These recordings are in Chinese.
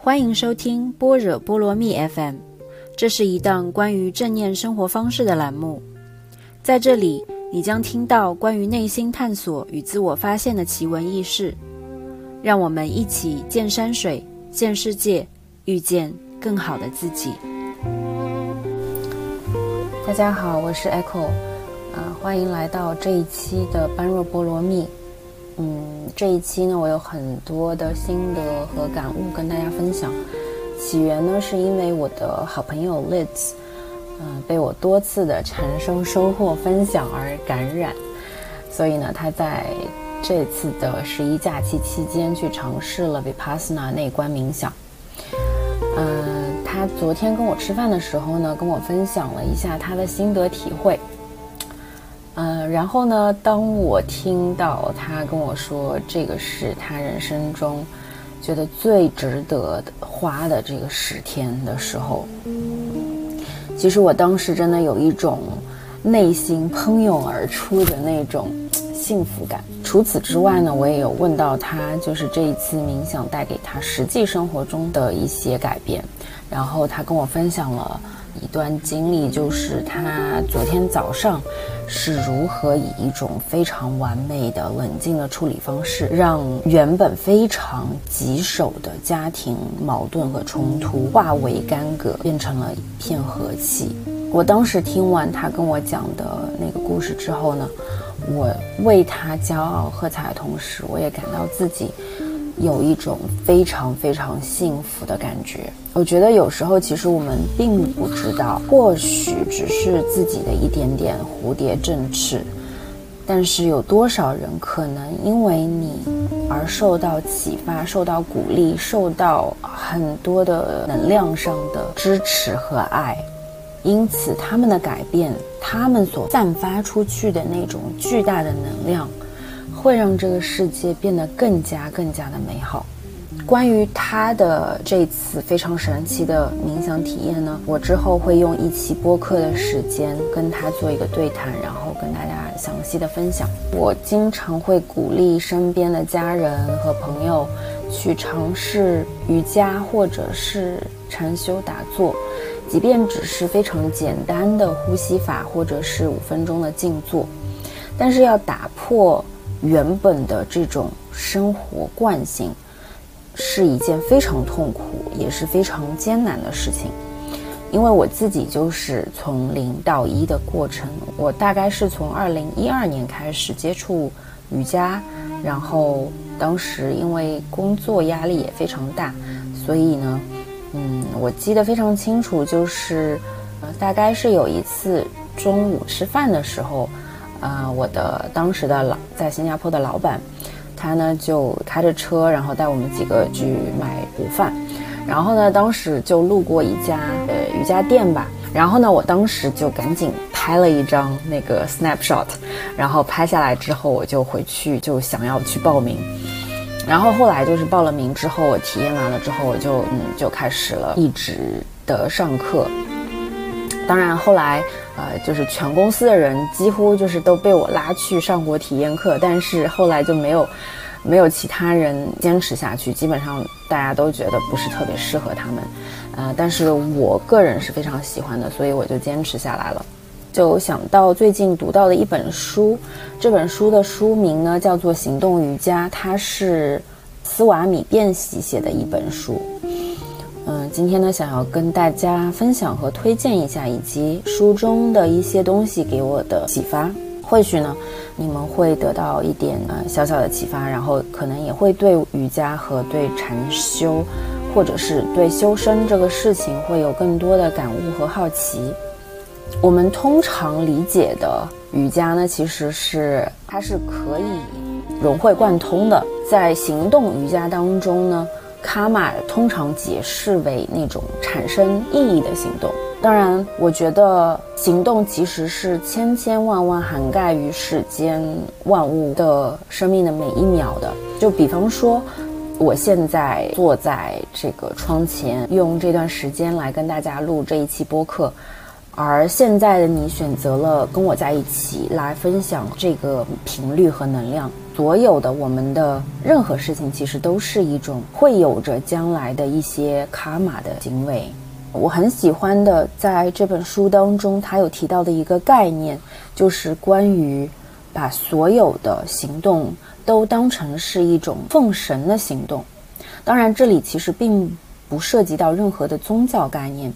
欢迎收听般若波罗蜜 FM，这是一档关于正念生活方式的栏目。在这里，你将听到关于内心探索与自我发现的奇闻异事。让我们一起见山水，见世界，遇见更好的自己。大家好，我是 Echo，啊，欢迎来到这一期的般若波罗蜜。嗯，这一期呢，我有很多的心得和感悟跟大家分享。起源呢，是因为我的好朋友 Liz，嗯，被我多次的产生收获分享而感染，所以呢，他在这次的十一假期期间去尝试了 Vipassana 内观冥想。嗯，他昨天跟我吃饭的时候呢，跟我分享了一下他的心得体会。然后呢？当我听到他跟我说这个是他人生中觉得最值得花的这个十天的时候，其实我当时真的有一种内心喷涌而出的那种幸福感。除此之外呢，我也有问到他，就是这一次冥想带给他实际生活中的一些改变，然后他跟我分享了。一段经历，就是他昨天早上是如何以一种非常完美的、冷静的处理方式，让原本非常棘手的家庭矛盾和冲突化为干戈，变成了一片和气。我当时听完他跟我讲的那个故事之后呢，我为他骄傲喝彩的同时，我也感到自己。有一种非常非常幸福的感觉。我觉得有时候其实我们并不知道，或许只是自己的一点点蝴蝶振翅，但是有多少人可能因为你而受到启发、受到鼓励、受到很多的能量上的支持和爱，因此他们的改变，他们所散发出去的那种巨大的能量。会让这个世界变得更加更加的美好。关于他的这次非常神奇的冥想体验呢，我之后会用一期播客的时间跟他做一个对谈，然后跟大家详细的分享。我经常会鼓励身边的家人和朋友去尝试瑜伽或者是禅修打坐，即便只是非常简单的呼吸法或者是五分钟的静坐，但是要打破。原本的这种生活惯性，是一件非常痛苦也是非常艰难的事情，因为我自己就是从零到一的过程。我大概是从二零一二年开始接触瑜伽，然后当时因为工作压力也非常大，所以呢，嗯，我记得非常清楚，就是呃，大概是有一次中午吃饭的时候。啊，我的当时的老在新加坡的老板，他呢就开着车，然后带我们几个去买午饭，然后呢，当时就路过一家呃瑜伽店吧，然后呢，我当时就赶紧拍了一张那个 snapshot，然后拍下来之后，我就回去就想要去报名，然后后来就是报了名之后，我体验完了之后，我就嗯就开始了一直的上课，当然后来。呃，就是全公司的人几乎就是都被我拉去上过体验课，但是后来就没有，没有其他人坚持下去，基本上大家都觉得不是特别适合他们，呃，但是我个人是非常喜欢的，所以我就坚持下来了。就想到最近读到的一本书，这本书的书名呢叫做《行动瑜伽》，它是斯瓦米变喜写的一本书。今天呢，想要跟大家分享和推荐一下，以及书中的一些东西给我的启发。或许呢，你们会得到一点呃小小的启发，然后可能也会对瑜伽和对禅修，或者是对修身这个事情会有更多的感悟和好奇。我们通常理解的瑜伽呢，其实是它是可以融会贯通的，在行动瑜伽当中呢。卡玛通常解释为那种产生意义的行动。当然，我觉得行动其实是千千万万涵盖于世间万物的生命的每一秒的。就比方说，我现在坐在这个窗前，用这段时间来跟大家录这一期播客，而现在的你选择了跟我在一起来分享这个频率和能量。所有的我们的任何事情，其实都是一种会有着将来的一些卡玛的行为。我很喜欢的，在这本书当中，他有提到的一个概念，就是关于把所有的行动都当成是一种奉神的行动。当然，这里其实并不涉及到任何的宗教概念，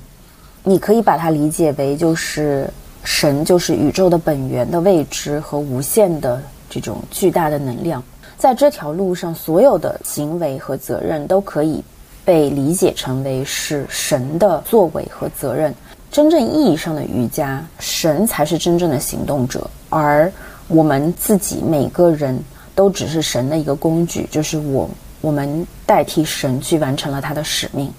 你可以把它理解为就是神就是宇宙的本源的未知和无限的这种巨大的能量。在这条路上，所有的行为和责任都可以。被理解成为是神的作为和责任。真正意义上的瑜伽，神才是真正的行动者，而我们自己每个人都只是神的一个工具，就是我我们代替神去完成了他的使命。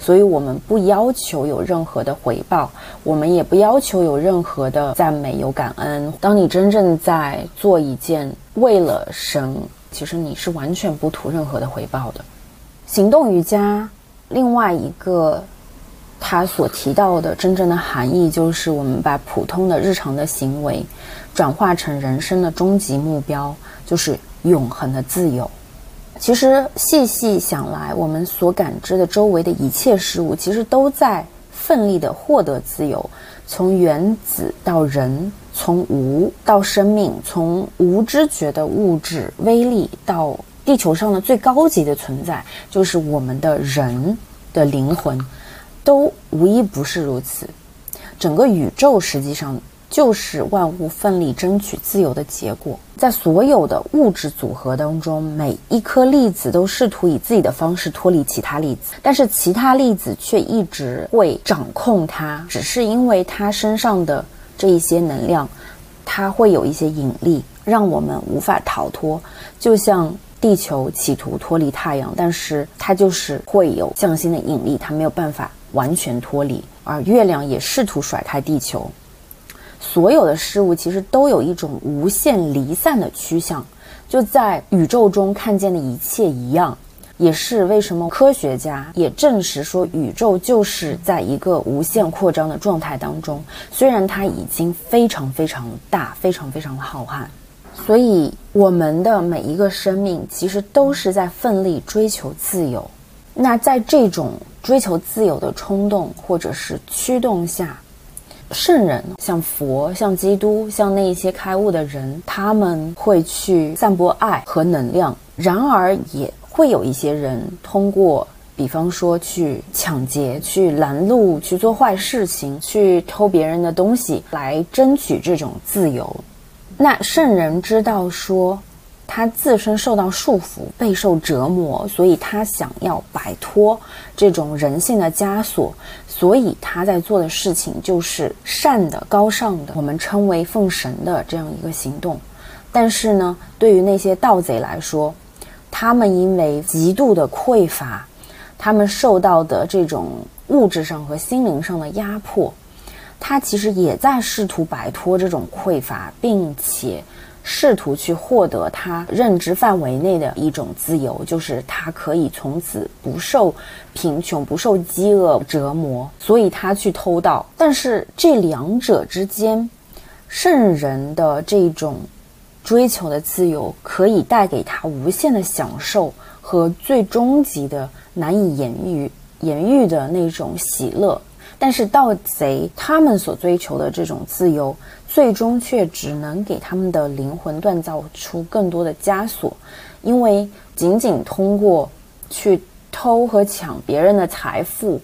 所以，我们不要求有任何的回报，我们也不要求有任何的赞美、有感恩。当你真正在做一件为了神，其实你是完全不图任何的回报的。行动瑜伽，另外一个他所提到的真正的含义，就是我们把普通的日常的行为转化成人生的终极目标，就是永恒的自由。其实细细想来，我们所感知的周围的一切事物，其实都在奋力的获得自由。从原子到人，从无到生命，从无知觉的物质微粒到。地球上的最高级的存在，就是我们的人的灵魂，都无一不是如此。整个宇宙实际上就是万物奋力争取自由的结果。在所有的物质组合当中，每一颗粒子都试图以自己的方式脱离其他粒子，但是其他粒子却一直会掌控它，只是因为它身上的这一些能量，它会有一些引力，让我们无法逃脱。就像。地球企图脱离太阳，但是它就是会有向心的引力，它没有办法完全脱离。而月亮也试图甩开地球。所有的事物其实都有一种无限离散的趋向，就在宇宙中看见的一切一样，也是为什么科学家也证实说，宇宙就是在一个无限扩张的状态当中。虽然它已经非常非常大，非常非常的浩瀚。所以，我们的每一个生命其实都是在奋力追求自由。那在这种追求自由的冲动或者是驱动下，圣人像佛、像基督、像那一些开悟的人，他们会去散播爱和能量。然而，也会有一些人通过，比方说去抢劫、去拦路、去做坏事情、去偷别人的东西，来争取这种自由。那圣人知道说，他自身受到束缚，备受折磨，所以他想要摆脱这种人性的枷锁，所以他在做的事情就是善的、高尚的，我们称为奉神的这样一个行动。但是呢，对于那些盗贼来说，他们因为极度的匮乏，他们受到的这种物质上和心灵上的压迫。他其实也在试图摆脱这种匮乏，并且试图去获得他认知范围内的一种自由，就是他可以从此不受贫穷、不受饥饿折磨。所以他去偷盗。但是这两者之间，圣人的这种追求的自由，可以带给他无限的享受和最终极的难以言喻言喻的那种喜乐。但是盗贼他们所追求的这种自由，最终却只能给他们的灵魂锻造出更多的枷锁，因为仅仅通过去偷和抢别人的财富，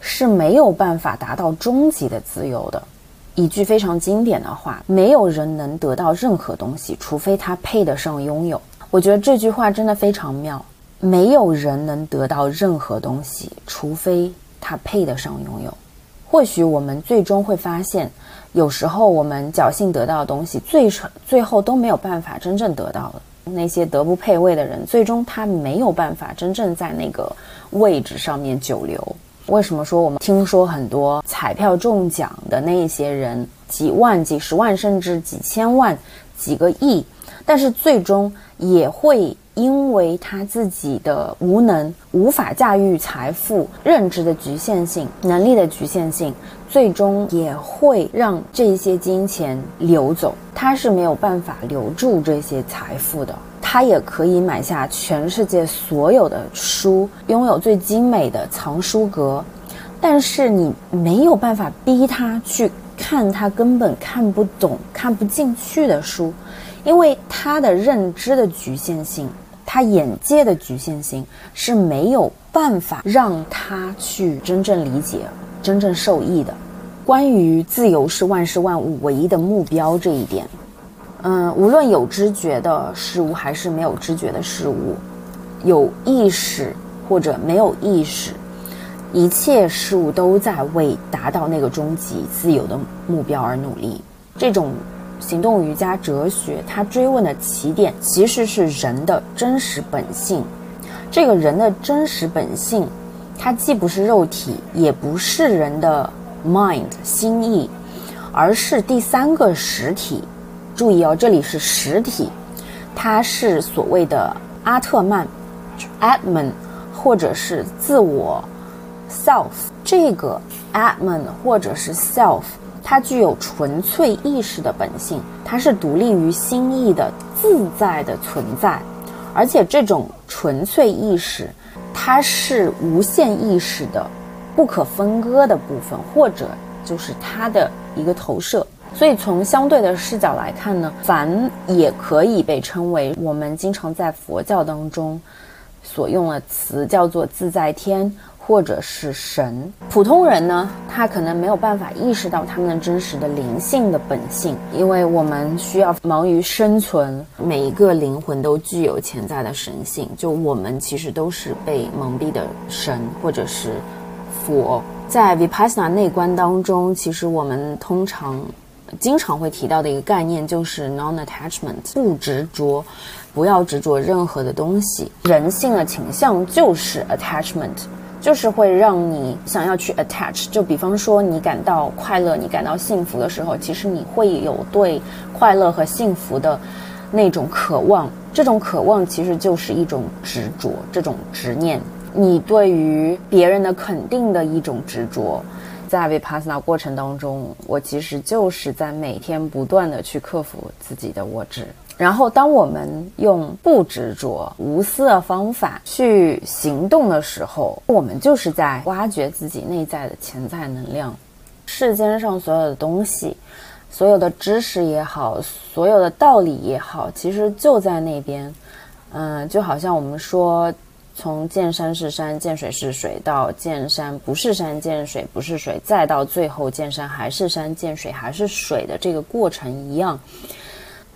是没有办法达到终极的自由的。一句非常经典的话：没有人能得到任何东西，除非他配得上拥有。我觉得这句话真的非常妙。没有人能得到任何东西，除非他配得上拥有。或许我们最终会发现，有时候我们侥幸得到的东西，最成最后都没有办法真正得到的。那些德不配位的人，最终他没有办法真正在那个位置上面久留。为什么说我们听说很多彩票中奖的那些人，几万、几十万，甚至几千万、几个亿，但是最终也会。因为他自己的无能，无法驾驭财富，认知的局限性，能力的局限性，最终也会让这些金钱流走。他是没有办法留住这些财富的。他也可以买下全世界所有的书，拥有最精美的藏书阁，但是你没有办法逼他去看他根本看不懂、看不进去的书，因为他的认知的局限性，他眼界的局限性是没有办法让他去真正理解、真正受益的。关于自由是万事万物唯一的目标这一点。嗯，无论有知觉的事物还是没有知觉的事物，有意识或者没有意识，一切事物都在为达到那个终极自由的目标而努力。这种行动瑜伽哲学，它追问的起点其实是人的真实本性。这个人的真实本性，它既不是肉体，也不是人的 mind 心意，而是第三个实体。注意哦，这里是实体，它是所谓的阿特曼 （Atman） 或者是自我 （Self）。这个 Atman 或者是 Self，它具有纯粹意识的本性，它是独立于心意的自在的存在，而且这种纯粹意识，它是无限意识的不可分割的部分，或者就是它的一个投射。所以，从相对的视角来看呢，凡也可以被称为我们经常在佛教当中所用的词，叫做自在天或者是神。普通人呢，他可能没有办法意识到他们的真实的灵性的本性，因为我们需要忙于生存。每一个灵魂都具有潜在的神性，就我们其实都是被蒙蔽的神或者是佛。在 Vipassana 内观当中，其实我们通常。经常会提到的一个概念就是 non-attachment，不执着，不要执着任何的东西。人性的倾向就是 attachment，就是会让你想要去 attach。就比方说，你感到快乐，你感到幸福的时候，其实你会有对快乐和幸福的那种渴望。这种渴望其实就是一种执着，这种执念。你对于别人的肯定的一种执着。在 Vipassana 过程当中，我其实就是在每天不断的去克服自己的我执。然后，当我们用不执着、无私的方法去行动的时候，我们就是在挖掘自己内在的潜在能量。世间上所有的东西，所有的知识也好，所有的道理也好，其实就在那边。嗯，就好像我们说。从见山是山，见水是水，到见山不是山，见水不是水，再到最后见山还是山，见水还是水的这个过程一样，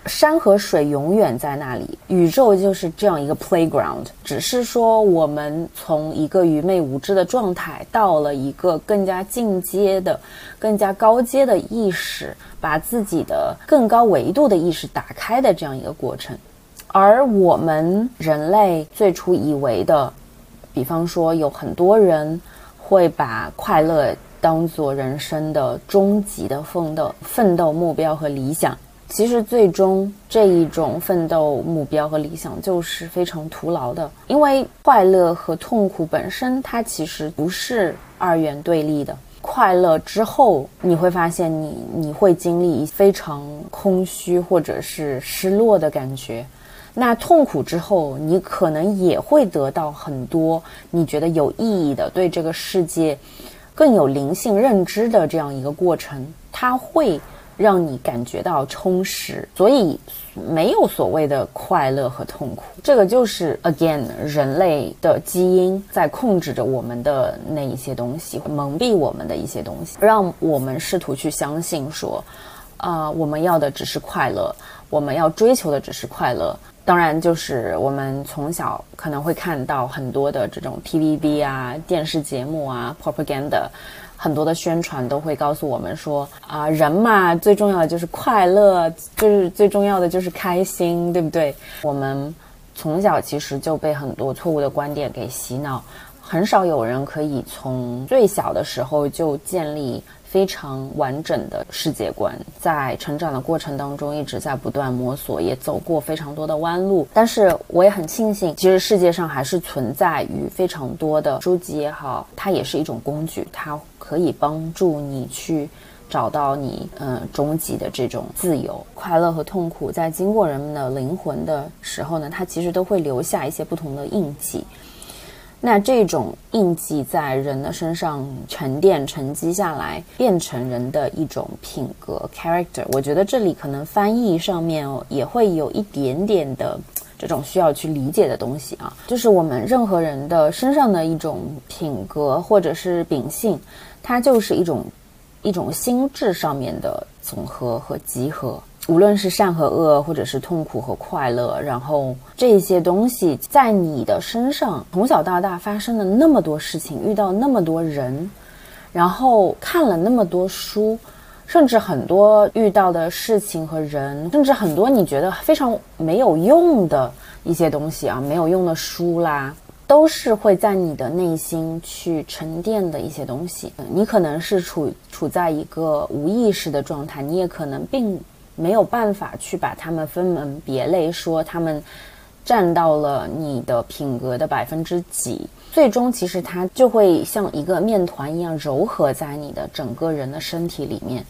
山和水永远在那里。宇宙就是这样一个 playground，只是说我们从一个愚昧无知的状态，到了一个更加进阶的、更加高阶的意识，把自己的更高维度的意识打开的这样一个过程。而我们人类最初以为的，比方说有很多人会把快乐当做人生的终极的奋斗奋斗目标和理想，其实最终这一种奋斗目标和理想就是非常徒劳的，因为快乐和痛苦本身它其实不是二元对立的。快乐之后，你会发现你你会经历非常空虚或者是失落的感觉。那痛苦之后，你可能也会得到很多你觉得有意义的、对这个世界更有灵性认知的这样一个过程，它会让你感觉到充实。所以，没有所谓的快乐和痛苦，这个就是 again 人类的基因在控制着我们的那一些东西，蒙蔽我们的一些东西，让我们试图去相信说，啊，我们要的只是快乐，我们要追求的只是快乐。当然，就是我们从小可能会看到很多的这种 TVB 啊、电视节目啊、propaganda，很多的宣传都会告诉我们说啊，人嘛最重要的就是快乐，就是最重要的就是开心，对不对？我们从小其实就被很多错误的观点给洗脑，很少有人可以从最小的时候就建立。非常完整的世界观，在成长的过程当中一直在不断摸索，也走过非常多的弯路。但是我也很庆幸，其实世界上还是存在于非常多的书籍也好，它也是一种工具，它可以帮助你去找到你嗯终极的这种自由、快乐和痛苦，在经过人们的灵魂的时候呢，它其实都会留下一些不同的印记。那这种印记在人的身上沉淀、沉积下来，变成人的一种品格 （character）。我觉得这里可能翻译上面也会有一点点的这种需要去理解的东西啊，就是我们任何人的身上的一种品格或者是秉性，它就是一种一种心智上面的总和和集合。无论是善和恶，或者是痛苦和快乐，然后这些东西在你的身上从小到大发生了那么多事情，遇到那么多人，然后看了那么多书，甚至很多遇到的事情和人，甚至很多你觉得非常没有用的一些东西啊，没有用的书啦，都是会在你的内心去沉淀的一些东西。你可能是处处在一个无意识的状态，你也可能并。没有办法去把它们分门别类，说他们占到了你的品格的百分之几，最终其实它就会像一个面团一样柔合在你的整个人的身体里面。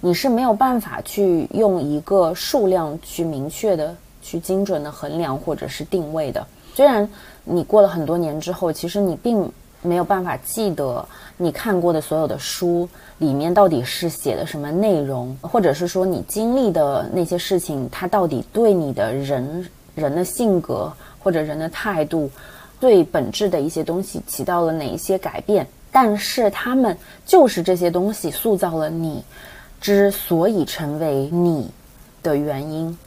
你是没有办法去用一个数量去明确的、去精准的衡量或者是定位的。虽然你过了很多年之后，其实你并没有办法记得你看过的所有的书。里面到底是写的什么内容，或者是说你经历的那些事情，它到底对你的人人的性格或者人的态度，最本质的一些东西起到了哪一些改变？但是他们就是这些东西塑造了你之所以成为你的原因，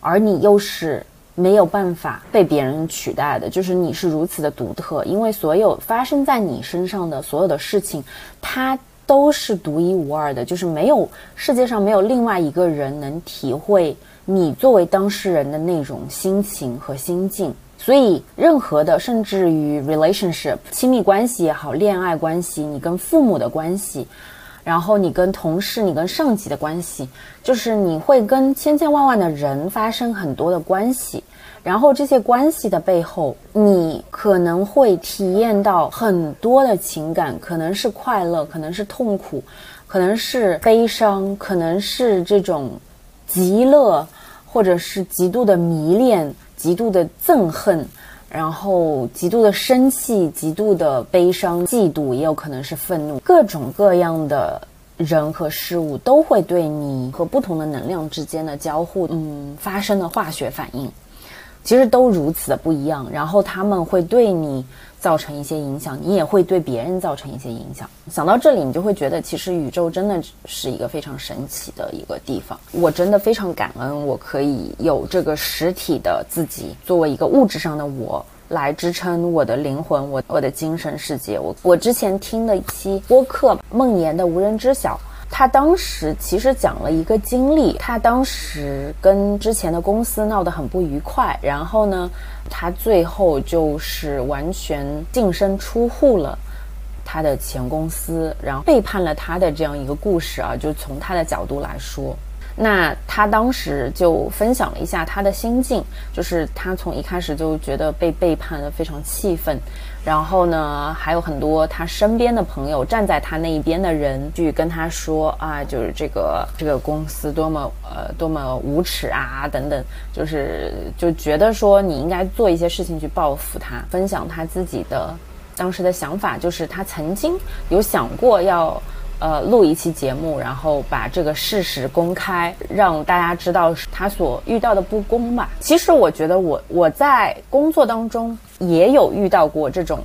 而你又是没有办法被别人取代的，就是你是如此的独特，因为所有发生在你身上的所有的事情，它。都是独一无二的，就是没有世界上没有另外一个人能体会你作为当事人的那种心情和心境。所以，任何的，甚至于 relationship 亲密关系也好，恋爱关系，你跟父母的关系，然后你跟同事、你跟上级的关系，就是你会跟千千万万的人发生很多的关系。然后这些关系的背后，你可能会体验到很多的情感，可能是快乐，可能是痛苦，可能是悲伤，可能是这种极乐，或者是极度的迷恋、极度的憎恨，然后极度的生气、极度的悲伤、嫉妒，也有可能是愤怒，各种各样的人和事物都会对你和不同的能量之间的交互，嗯，发生的化学反应。其实都如此的不一样，然后他们会对你造成一些影响，你也会对别人造成一些影响。想到这里，你就会觉得，其实宇宙真的是一个非常神奇的一个地方。我真的非常感恩，我可以有这个实体的自己，作为一个物质上的我来支撑我的灵魂，我我的精神世界。我我之前听的一期播客，梦妍的《无人知晓》。他当时其实讲了一个经历，他当时跟之前的公司闹得很不愉快，然后呢，他最后就是完全净身出户了他的前公司，然后背叛了他的这样一个故事啊，就从他的角度来说。那他当时就分享了一下他的心境，就是他从一开始就觉得被背叛的非常气愤，然后呢，还有很多他身边的朋友站在他那一边的人去跟他说啊，就是这个这个公司多么呃多么无耻啊等等，就是就觉得说你应该做一些事情去报复他，分享他自己的当时的想法，就是他曾经有想过要。呃，录一期节目，然后把这个事实公开，让大家知道他所遇到的不公吧。其实我觉得，我我在工作当中也有遇到过这种，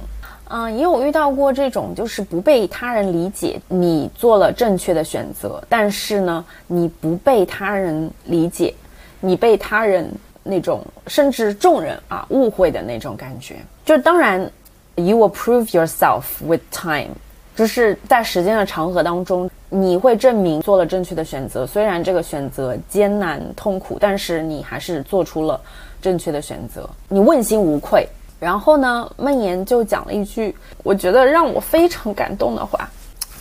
嗯，也有遇到过这种，就是不被他人理解，你做了正确的选择，但是呢，你不被他人理解，你被他人那种甚至众人啊误会的那种感觉。就当然，you will prove yourself with time。就是在时间的长河当中，你会证明做了正确的选择。虽然这个选择艰难痛苦，但是你还是做出了正确的选择，你问心无愧。然后呢，孟言就讲了一句我觉得让我非常感动的话，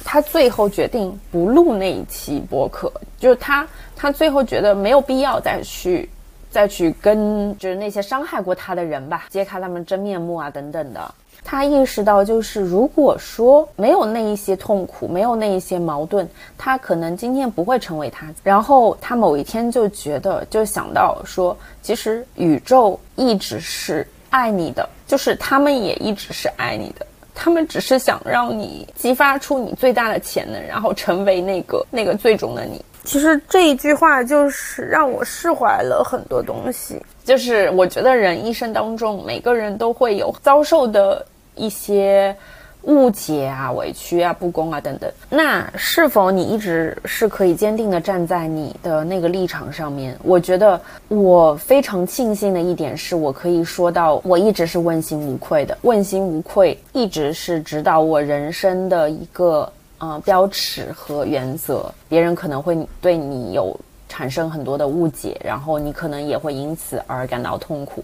他最后决定不录那一期播客，就是他他最后觉得没有必要再去再去跟就是那些伤害过他的人吧，揭开他们真面目啊等等的。他意识到，就是如果说没有那一些痛苦，没有那一些矛盾，他可能今天不会成为他。然后他某一天就觉得，就想到说，其实宇宙一直是爱你的，就是他们也一直是爱你的。他们只是想让你激发出你最大的潜能，然后成为那个那个最终的你。其实这一句话就是让我释怀了很多东西。就是我觉得人一生当中，每个人都会有遭受的一些。误解啊，委屈啊，不公啊，等等。那是否你一直是可以坚定的站在你的那个立场上面？我觉得我非常庆幸的一点是，我可以说到我一直是问心无愧的。问心无愧一直是指导我人生的一个呃标尺和原则。别人可能会对你有产生很多的误解，然后你可能也会因此而感到痛苦。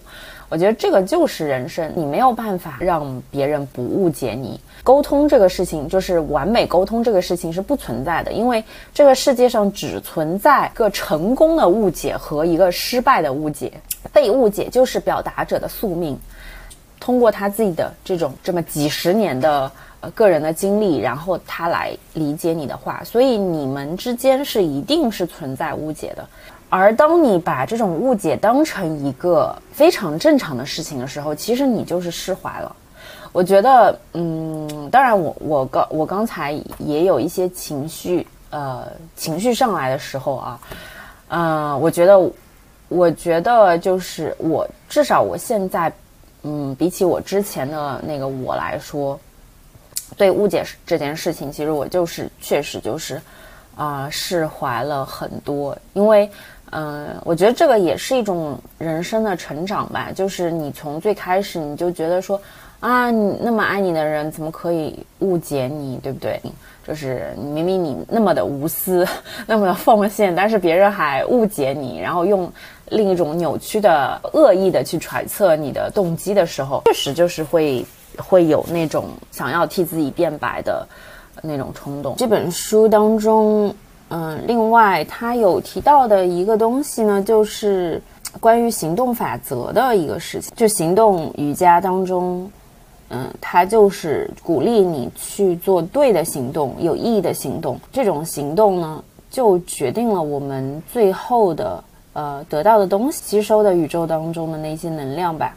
我觉得这个就是人生，你没有办法让别人不误解你。沟通这个事情，就是完美沟通这个事情是不存在的，因为这个世界上只存在一个成功的误解和一个失败的误解。被误解就是表达者的宿命，通过他自己的这种这么几十年的呃个人的经历，然后他来理解你的话，所以你们之间是一定是存在误解的。而当你把这种误解当成一个非常正常的事情的时候，其实你就是释怀了。我觉得，嗯，当然，我我刚我刚才也有一些情绪，呃，情绪上来的时候啊，嗯，我觉得，我觉得就是我至少我现在，嗯，比起我之前的那个我来说，对误解这件事情，其实我就是确实就是啊释怀了很多，因为。嗯，我觉得这个也是一种人生的成长吧。就是你从最开始你就觉得说，啊，你那么爱你的人怎么可以误解你，对不对？就是明明你那么的无私，那么的奉献，但是别人还误解你，然后用另一种扭曲的恶意的去揣测你的动机的时候，确实就是会会有那种想要替自己辩白的那种冲动。这本书当中。嗯，另外他有提到的一个东西呢，就是关于行动法则的一个事情。就行动瑜伽当中，嗯，他就是鼓励你去做对的行动、有意义的行动。这种行动呢，就决定了我们最后的呃得到的东西、吸收的宇宙当中的那些能量吧。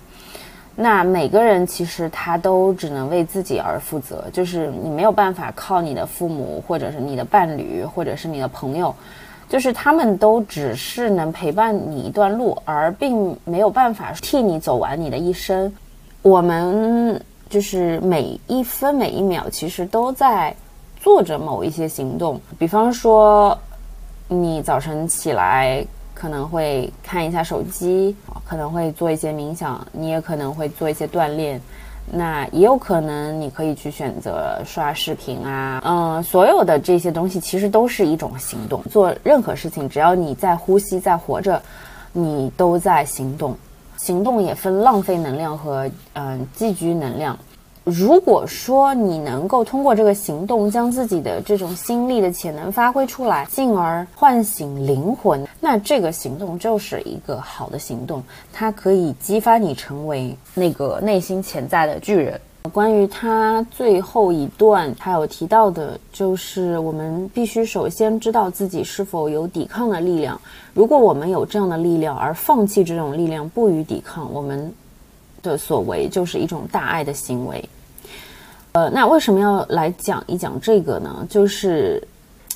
那每个人其实他都只能为自己而负责，就是你没有办法靠你的父母，或者是你的伴侣，或者是你的朋友，就是他们都只是能陪伴你一段路，而并没有办法替你走完你的一生。我们就是每一分每一秒，其实都在做着某一些行动，比方说，你早晨起来。可能会看一下手机，可能会做一些冥想，你也可能会做一些锻炼，那也有可能你可以去选择刷视频啊，嗯，所有的这些东西其实都是一种行动。做任何事情，只要你在呼吸，在活着，你都在行动。行动也分浪费能量和嗯积聚能量。如果说你能够通过这个行动将自己的这种心力的潜能发挥出来，进而唤醒灵魂，那这个行动就是一个好的行动，它可以激发你成为那个内心潜在的巨人。关于他最后一段，他有提到的，就是我们必须首先知道自己是否有抵抗的力量。如果我们有这样的力量，而放弃这种力量，不予抵抗，我们的所为就是一种大爱的行为。呃，那为什么要来讲一讲这个呢？就是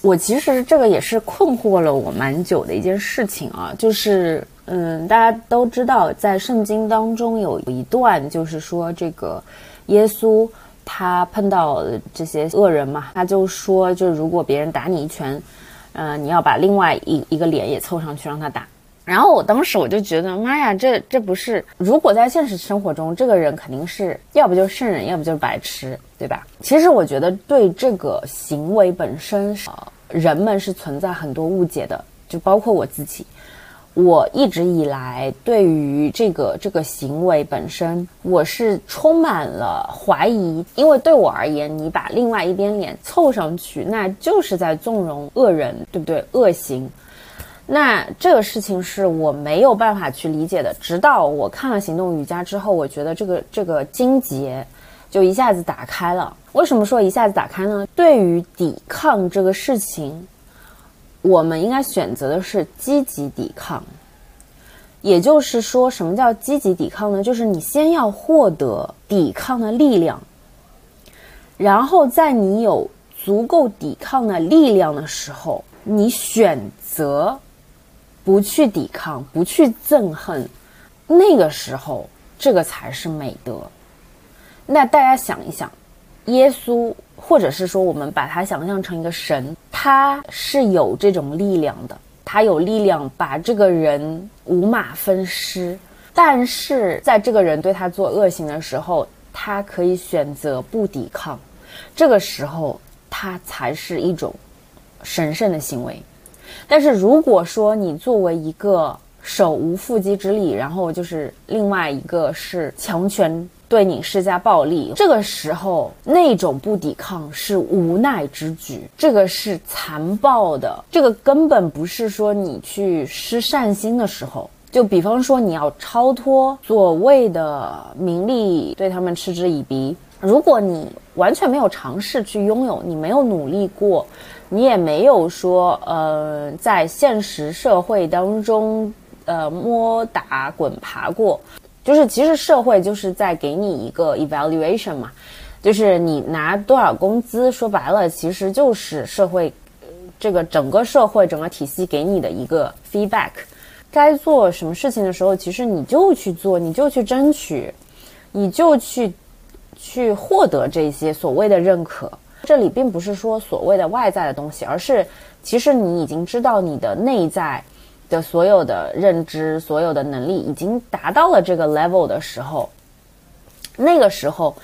我其实这个也是困惑了我蛮久的一件事情啊。就是嗯，大家都知道，在圣经当中有一段，就是说这个耶稣他碰到这些恶人嘛，他就说，就如果别人打你一拳，嗯，你要把另外一一个脸也凑上去让他打。然后我当时我就觉得，妈呀，这这不是如果在现实生活中，这个人肯定是要不就是圣人，要不就是白痴，对吧？其实我觉得对这个行为本身，呃，人们是存在很多误解的，就包括我自己。我一直以来对于这个这个行为本身，我是充满了怀疑，因为对我而言，你把另外一边脸凑上去，那就是在纵容恶人，对不对？恶行。那这个事情是我没有办法去理解的，直到我看了行动瑜伽之后，我觉得这个这个经节，就一下子打开了。为什么说一下子打开呢？对于抵抗这个事情，我们应该选择的是积极抵抗。也就是说，什么叫积极抵抗呢？就是你先要获得抵抗的力量，然后在你有足够抵抗的力量的时候，你选择不去抵抗，不去憎恨，那个时候，这个才是美德。那大家想一想，耶稣，或者是说我们把它想象成一个神，他是有这种力量的。他有力量把这个人五马分尸，但是在这个人对他做恶行的时候，他可以选择不抵抗，这个时候他才是一种神圣的行为。但是如果说你作为一个手无缚鸡之力，然后就是另外一个是强权。对你施加暴力，这个时候那种不抵抗是无奈之举，这个是残暴的，这个根本不是说你去施善心的时候，就比方说你要超脱所谓的名利，对他们嗤之以鼻。如果你完全没有尝试去拥有，你没有努力过，你也没有说呃在现实社会当中呃摸打滚爬过。就是其实社会就是在给你一个 evaluation 嘛，就是你拿多少工资，说白了其实就是社会这个整个社会整个体系给你的一个 feedback。该做什么事情的时候，其实你就去做，你就去争取，你就去去获得这些所谓的认可。这里并不是说所谓的外在的东西，而是其实你已经知道你的内在。的所有的认知、所有的能力已经达到了这个 level 的时候，那个时候，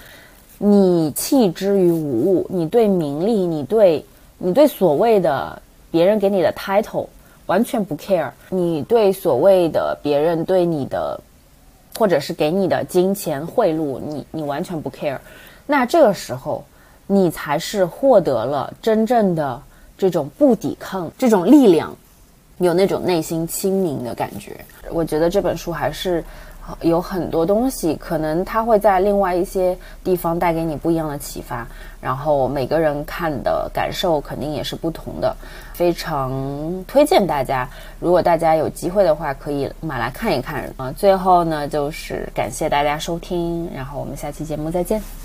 你弃之于无物，你对名利，你对你对所谓的别人给你的 title 完全不 care，你对所谓的别人对你的或者是给你的金钱贿赂，你你完全不 care，那这个时候，你才是获得了真正的这种不抵抗这种力量。有那种内心清明的感觉，我觉得这本书还是有很多东西，可能它会在另外一些地方带给你不一样的启发。然后每个人看的感受肯定也是不同的，非常推荐大家，如果大家有机会的话，可以买来看一看啊。最后呢，就是感谢大家收听，然后我们下期节目再见。